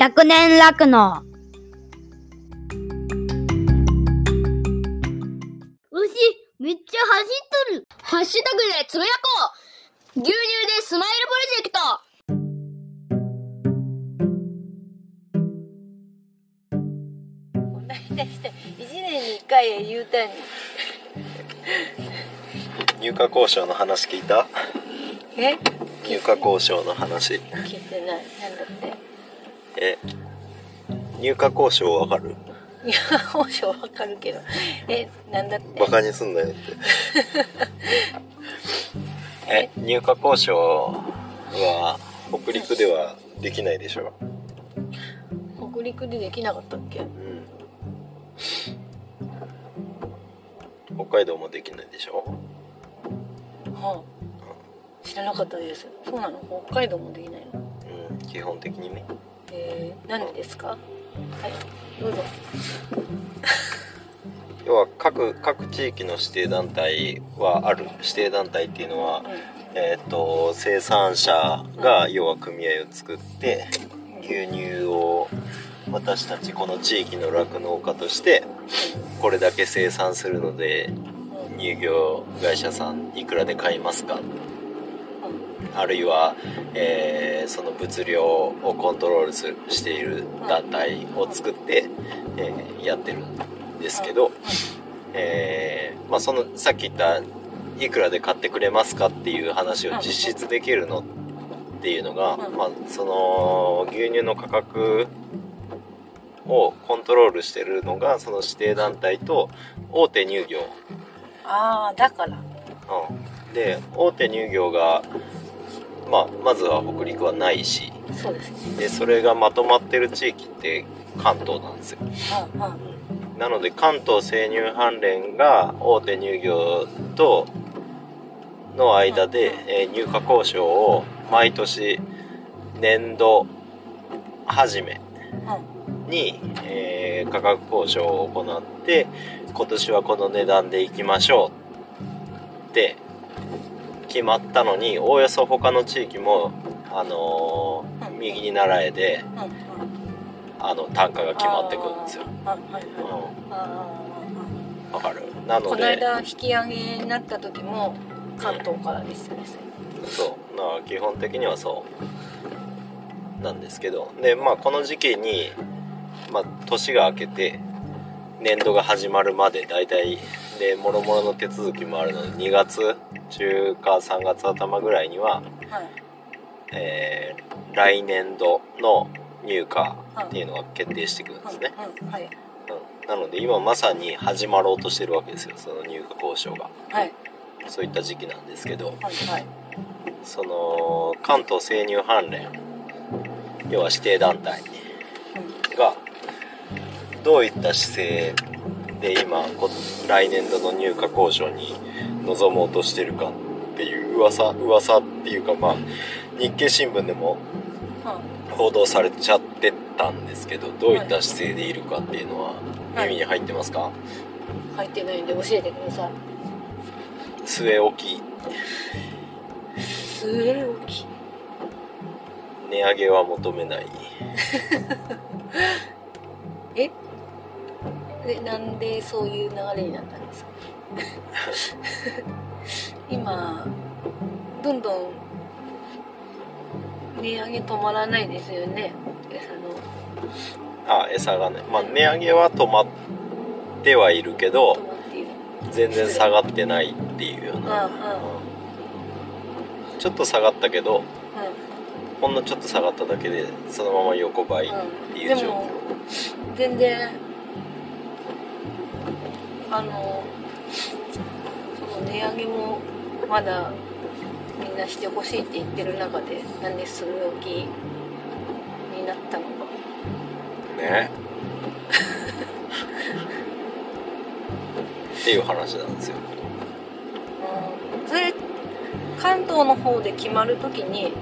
100年楽の。牛、めっちゃ走っとる。ハッシュタグでつぶやこう。牛乳でスマイルプロジェクト。こないだして1年に1回言うたんに入荷交渉の話聞いた？え？入荷交渉の話。聞いてない。なんだって？え入荷交渉わかる？いや本性わかるけど。えなんだって？バカにすんなよって。え？入荷交渉は北陸ではできないでしょ？北陸でできなかったっけ？うん。北海道もできないでしょ？はあ。知らなかったです。そうなの？北海道もできないの？うん基本的にねえー、なんでですか？はいどうぞ。要は各各地域の指定団体はある。指定団体っていうのは、えー、と生産者が要は組合を作って牛乳を私たちこの地域の酪農家としてこれだけ生産するので乳業会社さんいくらで買いますか？あるいは、えーその物量をコントロールすしている団体を作って、えーやってるんですけど、えーまあ、そのさっき言ったいくらで買ってくれますかっていう話を実質できるのっていうのが、うんまあ、その牛乳の価格をコントロールしてるのがその指定団体と大手乳業。ああだから。うん、で大手乳業が、まあ、まずは北陸はないしそうですね。でそれがまとまってる地域って関東なんですよ。なので関東生乳関連が大手乳業との間で、えー入荷交渉を毎年年度初めに、えー価格交渉を行って今年はこの値段でいきましょうって決まったのにおおよそ他の地域も、あのーうん。右に習えであうん。うんあの単価が決まってくるんですよ。あはいはいうん。ああわかる。なのこので間引き上げになった時も関東からですよね。そう。だから基本的にはそう。なんですけど。でまあこの時期に、まあ、年が明けて年度が始まるまで大体でもろもろの手続きもあるので2月中か3月頭ぐらいには、はい。えー来年度の入荷っていうのが決定してくるんですね、はいうん、なので今まさに始まろうとしてるわけですよその入荷交渉が。はい。そういった時期なんですけど。はいはい。その関東生乳関連要は指定団体がどういった姿勢で今こ来年度の入荷交渉に臨もうとしてるかっていう噂噂っていうかまあ日経新聞でもうん報道されちゃってたんですけどどういった姿勢でいるかっていうのははい。耳に入ってますか、入ってないんで教えてください。据え置き。据え置き？値上げは求めない。え？でなんでそういう流れになったんですか？今どんどん値上げ止まらないですよね。餌の。あ餌がね。まあ値上げは止まってはいるけど全然下がってないっていうような、うんうん。ちょっと下がったけどうほんのちょっと下がっただけでそのまま横ばいっていう状況、でも全然あのその値上げもまだみんなしてほしいって言ってる中でなんで据え置きになったのか。ね。っていう話なんですよ。うん。それ関東の方で決まるときにう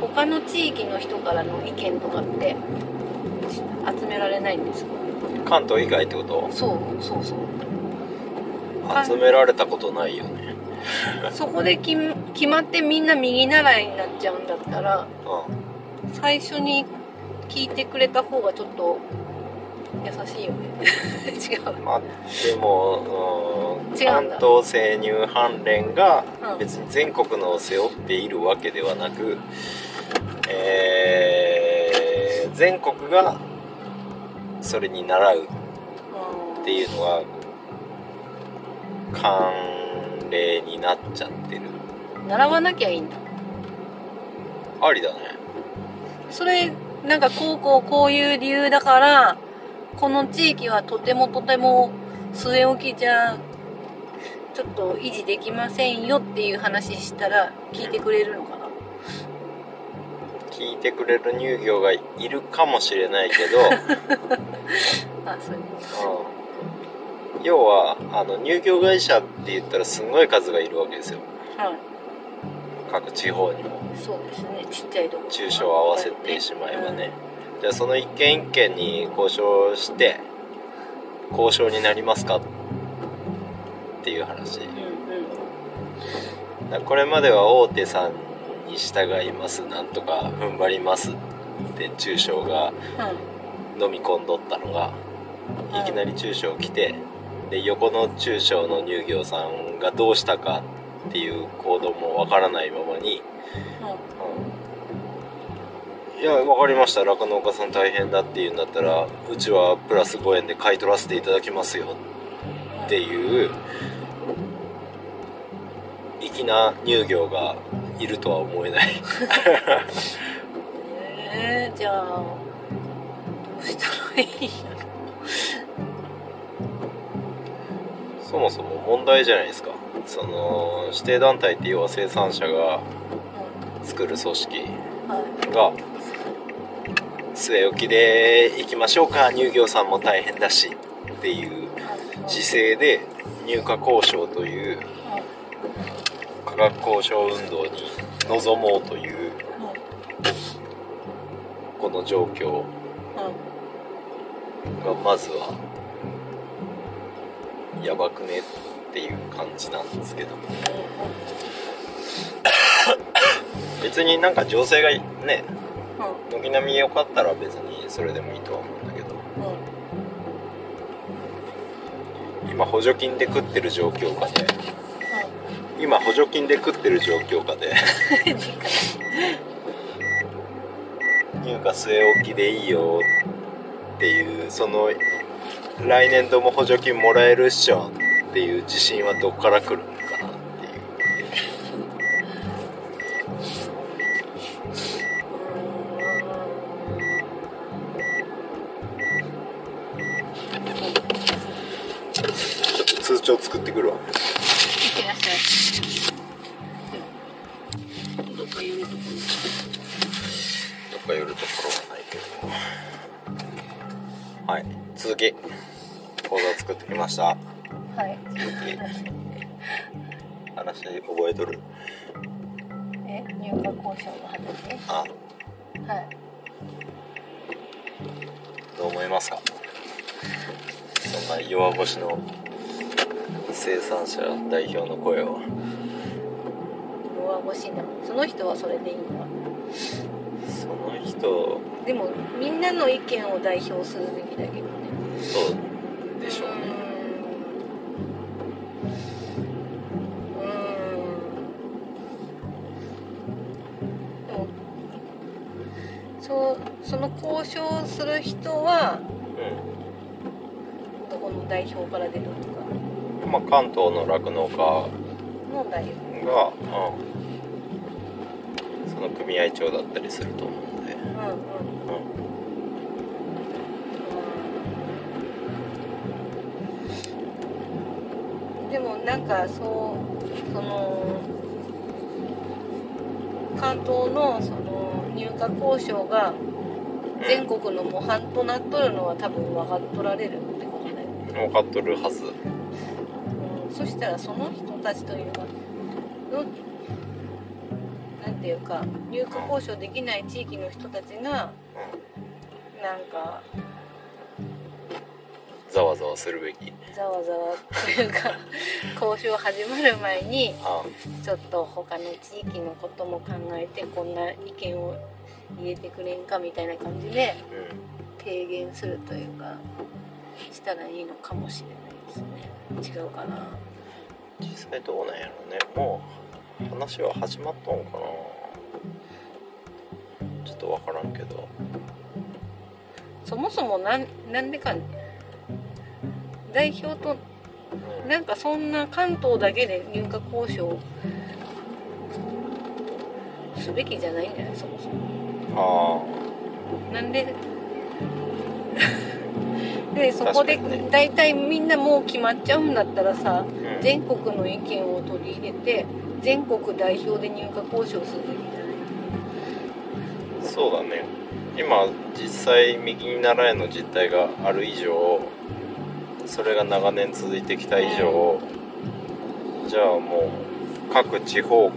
他の地域の人からの意見とかって集められないんですか？ん関東以外ってこと？そうそうそう集められたことないよね。そこで決決まってみんな右習いになっちゃうんだったらう最初に聞いてくれた方がちょっと優しいよね。違う。まあでも、関東生乳関連がうん。別に全国のを背負っているわけではなく、えー全国がそれに習うっていうのは慣例になっちゃってる。習わなきゃいいんだ。ありだね。それなんかこうこうこういう理由だからこの地域はとてもとても据え置きじゃちょっと維持できませんよっていう話したら聞いてくれるのかな？聞いてくれる乳業がいるかもしれないけど、あそういううん要はあの乳業会社って言ったらすんごい数がいるわけですよ。はい。各地方にも。そうですね。ちっちゃいとこ。中小合わせてしまえばね、じゃあその一件一件に交渉して交渉になりますかっていう話。うんうん。これまでは大手さんに従います。なんとか踏ん張りますって中小が飲み込んどったのがうんいきなり中小来てで横の中小の乳業さんがどうしたかっていう行動もわからないままにいや、わかりました。酪農家さん大変だって言うんだったら、うちはプラス5円で買い取らせていただきますよっていう、粋な乳業がいるとは思えない。えー、じゃあどうしたらいい？そもそも問題じゃないですか。その、指定団体って要は生産者が作る組織はい。が、据え置きで行きましょうか、乳業さんも大変だしっていう姿勢で入荷交渉という価格交渉運動に臨もうというこの状況がまずはやばくねっていう感じなんですけど。別になんか情勢がね軒並み良かったら別にそれでもいいとは思うんだけど。今補助金で食ってる状況下で。今補助金で食ってる状況下で。入荷据え置きでいいよっていうその来年度も補助金もらえるっしょっていう。自信はどっから来るのかなっていうちょっと通帳作ってくるわ。いってらっしゃい。続き講座作ってきました。はい。続 き話覚えとる？え入荷交渉の話？あ。はい。どう思いますか？そんな弱腰の生産者代表の声を。弱腰なその人はそれでいいんだその人。でもみんなの意見を代表するべきだけどねそうでしょうね。そうその交渉する人はうどこの代表から出るのか。ん。まあ関東の酪農家の代表。が、うん、その組合長だったりすると思うので、もなんかそうその関東のその入荷交渉がうん全国の模範となっとるのは多分分かっとられるってことだよね、分かっとるはず。うん、そしたらその人たちというかのなんていうか入荷交渉できない地域の人たちがなんかざわざわするべきざわざわというか交渉始まる前にあちょっと他の地域のことも考えてこんな意見を入れてくれんかみたいな感じでうん提言するというかしたらいいのかもしれないですね。違うかな。実際どうなんやろね。もう話は始まったんかな。ちょっと分からんけど。そもそもなんなんでか代表とうん。なんかそんな関東だけで入荷交渉すべきじゃないんじゃないそもそも。あなんで でそこで大体みんなもう決まっちゃうんだったらさあ、うん、全国の意見を取り入れて全国代表で入荷交渉するべきじゃない？そうだね。今実際右に習えの実態がある以上それが長年続いてきた以上じゃあもう各地方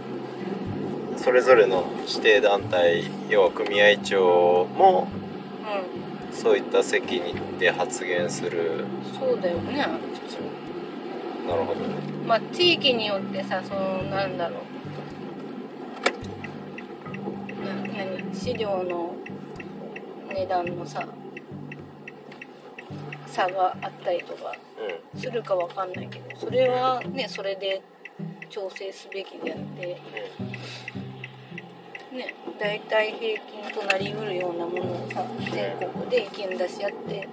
それぞれの指定団体要は組合長もそういった席にで発言する。うんそうだよね。なるほどね。まあ地域によってさそのなんだろう。な何？飼料の値段のさ差があったりとかうするかわかんないけどそれはねそれで調整すべきであってね大体平均となりうるようなものをさ全国で意見出し合って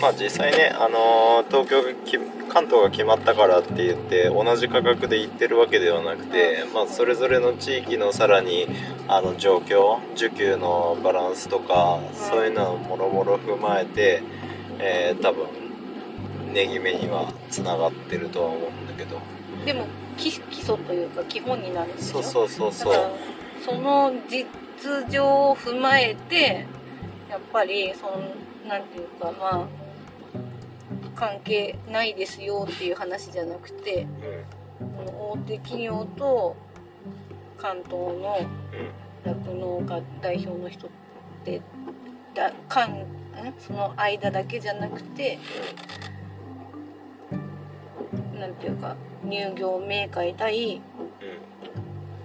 まあ実際ねあのー東京がき関東が決まったからって言って同じ価格で言ってるわけではなくて、まあ、それぞれの地域のさらにあの状況需給のバランスとか、そういうのをもろもろ踏まえて、えー多分値決めにはつながってるとは思うんだけど。でも基基礎というか基本になるんでしょ？そうそうそうそう。その実情を踏まえてやっぱりそのなんていうかまあ関係ないですよっていう話じゃなくてうん大手企業と関東のうん酪農家代表の人ってだかんん？その間だけじゃなくてなんていうか乳業メーカー対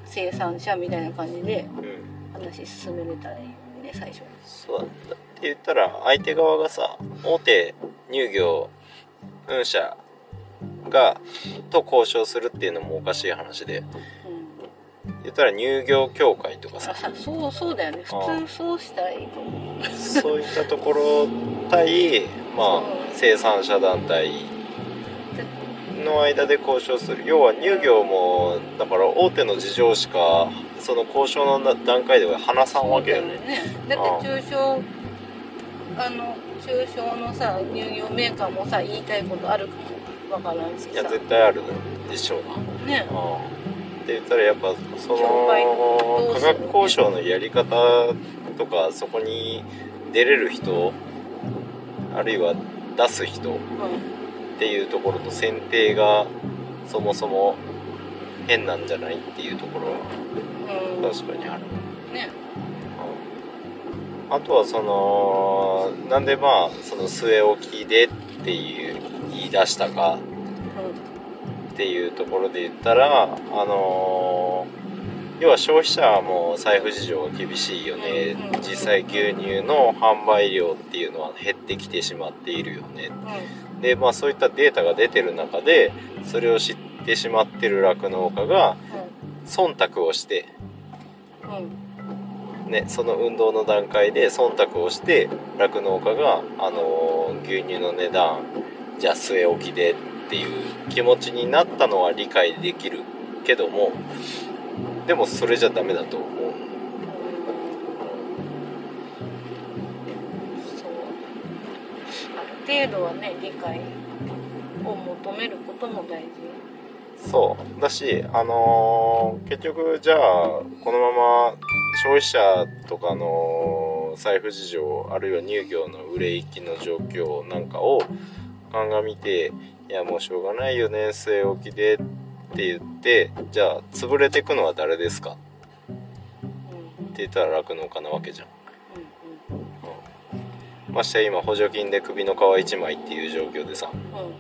生産者みたいな感じで話進めれたらいいよね最初。そうだね。だって言ったら相手側がさ大手乳業運社がと交渉するっていうのもおかしい話で。うん。言ったら乳業協会とかさ。そうそうだよね。あ普通そうしたらいいと思う。そういったところ対まあ生産者団体の間で交渉する。要は乳業もだから大手の事情しかその交渉の段階では話さんわけよね。だって中小あの中小のさ乳業メーカーもさ言いたいことあるかもわからんしいやさ絶対ある。でしょうなね。うん。って言ったらやっぱその価格交渉のやり方とかそこに出れる人あるいは出す人っうんていうところの選定がそもそも変なんじゃないっていうところはうん。確かにある、ね。うんあとはそのなんでまあその据え置きでっていう言い出したかっていうところで言ったら、あのー要は消費者も財布事情が厳しいよね、実際牛乳の販売量っていうのは減ってきてしまっているよね。うん。でまあそういったデータが出てる中でそれを知ってしまってる酪農家が忖度をして、うんうんね、その運動の段階で忖度をして酪農家が、あのー牛乳の値段じゃあ据え置きでっていう気持ちになったのは理解できるけどもでもそれじゃダメだと思うそう。ある程度はね理解を求めることも大事。そう。だしあのー結局じゃあこのまま消費者とかの財布事情あるいは乳業の売れ行きの状況なんかを鑑みていやもうしょうがないよね据え置きでって言ってじゃあ潰れてくのは誰ですか？うんって言ったら酪農家なわけじゃん。うんましてや今補助金で首の皮一枚っていう状況でさ。うん。うん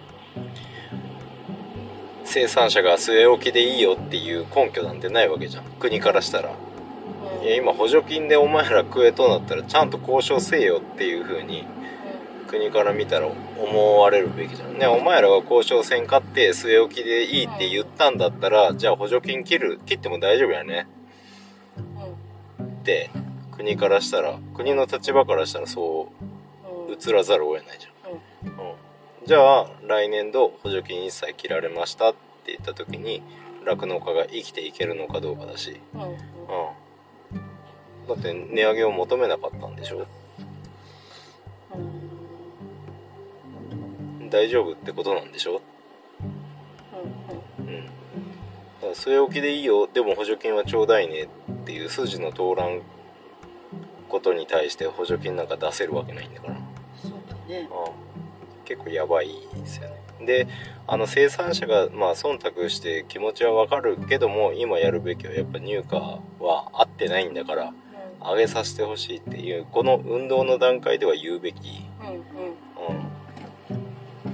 生産者が据え置きでいいよっていう根拠なんてないわけじゃん。国からしたら。うんいや今補助金でお前ら食えとなったらちゃんと交渉せえよっていう風に国から見たら思われるべきじゃん。ねお前らが交渉せんかって据え置きでいいって言ったんだったらじゃあ補助金切る切っても大丈夫やね。うん。って国からしたら国の立場からしたらそううん移らざるを得ないじゃん、うん、じゃあ来年度補助金一切切られましたって言った時に酪農家が生きていけるのかどうかだし、うん、だって値上げを求めなかったんでしょ？大丈夫ってことなんでしょ？うん。だから据え置きでいいよ。でも補助金はちょうだいねっていう筋の通らんことに対して補助金なんか出せるわけないんだから。そうだね。うん結構やばいですよね。であの生産者がまあ忖度して気持ちはわかるけども今やるべきはやっぱ入荷は合ってないんだから上げさせてほしいっていうこの運動の段階では言うべき、うん。うん。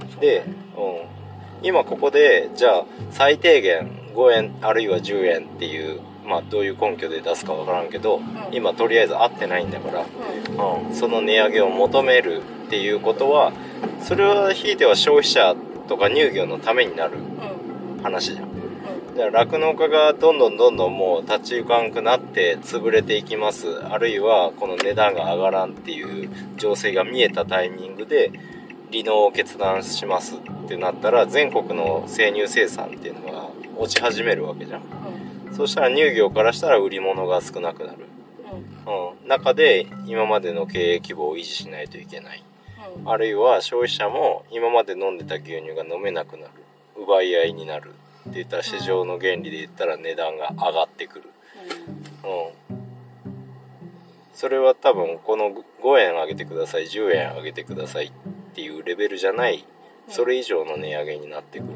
うん、で、うん、今ここでじゃあ最低限5円あるいは10円っていうまあどういう根拠で出すかわからんけど今とりあえず合ってないんだからうん。うん、その値上げを求めるっていうことはそれはひいては消費者とか乳業のためになるうん。話じゃん酪農家がどんどんどんどんもう立ち行かんくなって潰れていきます。あるいはこの値段が上がらんっていう情勢が見えたタイミングで離農を決断しますってなったら全国の生乳生産っていうのが落ち始めるわけじゃん。そしたら乳業からしたら売り物が少なくなる。うん、中で今までの経営規模を維持しないといけない。あるいは消費者も今まで飲んでた牛乳が飲めなくなる。奪い合いになるって言ったら市場の原理で言ったら値段が上がってくる、うん、それは多分この5円上げてください10円上げてくださいっていうレベルじゃないそれ以上の値上げになってくる。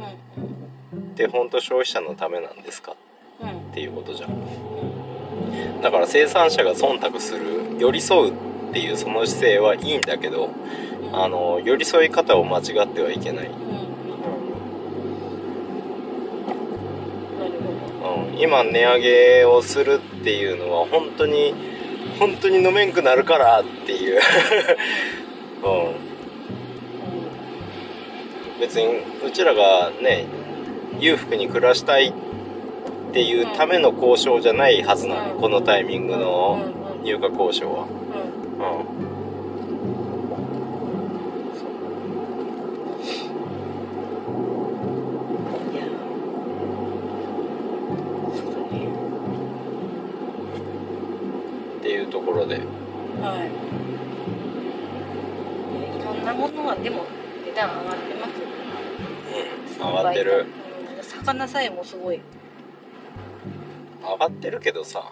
で本当消費者のためなんですか？っていうことじゃん。だから生産者が忖度する寄り添うっていうその姿勢はいいんだけどあの寄り添い方を間違ってはいけない、今値上げをするっていうのは本当に本当に飲めんくなるからっていう、うん、別にうちらがね裕福に暮らしたいっていうための交渉じゃないはずなの。このタイミングの入荷交渉は。うんっていうところではい。いろんなものはでも値段上がってます？よね。うん上がってるうん。魚さえもすごい上がってるけどさ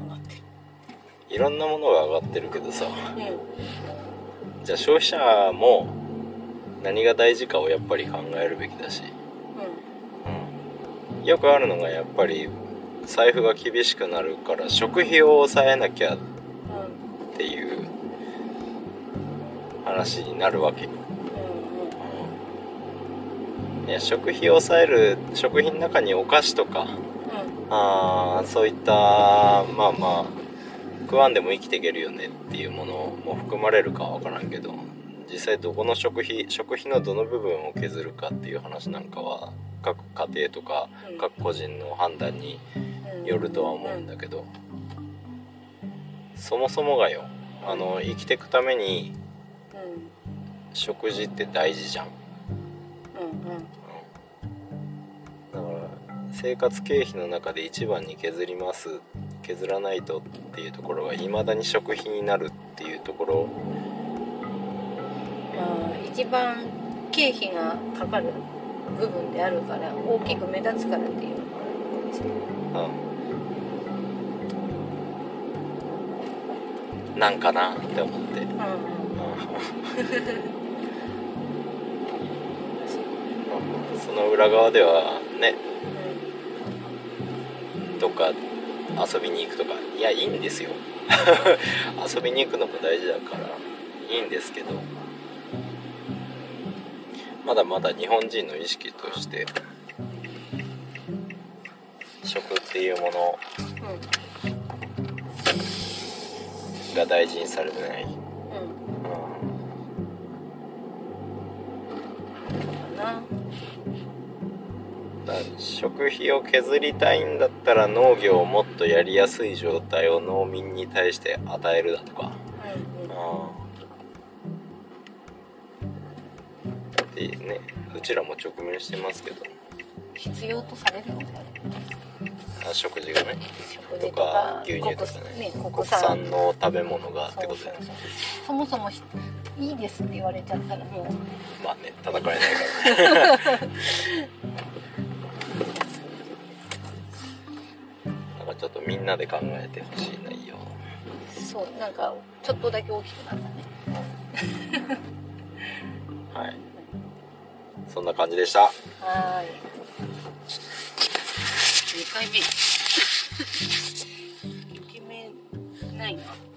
上がってる。いろんなものが上がってるけどさうん。じゃあ消費者も何が大事かをやっぱり考えるべきだし、うん、よくあるのがやっぱり財布が厳しくなるから食費を抑えなきゃっていう話になるわけ。いや食費を抑える食品の中にお菓子とかあーそういったまあまあ食わんでも生きていけるよねっていうものも含まれるかは分からんけど実際どこの食費食費のどの部分を削るかっていう話なんかは各家庭とかうん。各個人の判断によるとは思うんだけどそもそもがよあの生きていくために食事って大事じゃん。だから生活経費の中で一番に削ります削らないとっていうところが未だに食費になるっていうところ。まあ一番経費がかかる部分であるから大きく目立つからっていうのもあるんですけど。うんなんかなって思って、うん。その裏側ではね。どっか遊びに行くとか。いやいいんですよ。遊びに行くのも大事だから。いいんですけど。まだまだ日本人の意識として食っていうものが大事にされてない、うん、うん。かな。食費を削りたいんだったら農業をもっとやりやすい状態を農民に対して与えるだとか。うんうん。ああってねうちらも直面してますけど。必要とされるのであればあ食事がね。ととかか牛乳とか国ね国産産の食べ物がってことでそうそもそもしいいですって言われちゃったらもう。まあね叩かれないから。だからちょっとみんなで考えてほしい内容。そうなんかちょっとだけ大きくなったね。はい。そんな感じでした。はーい2回目。イケメンないな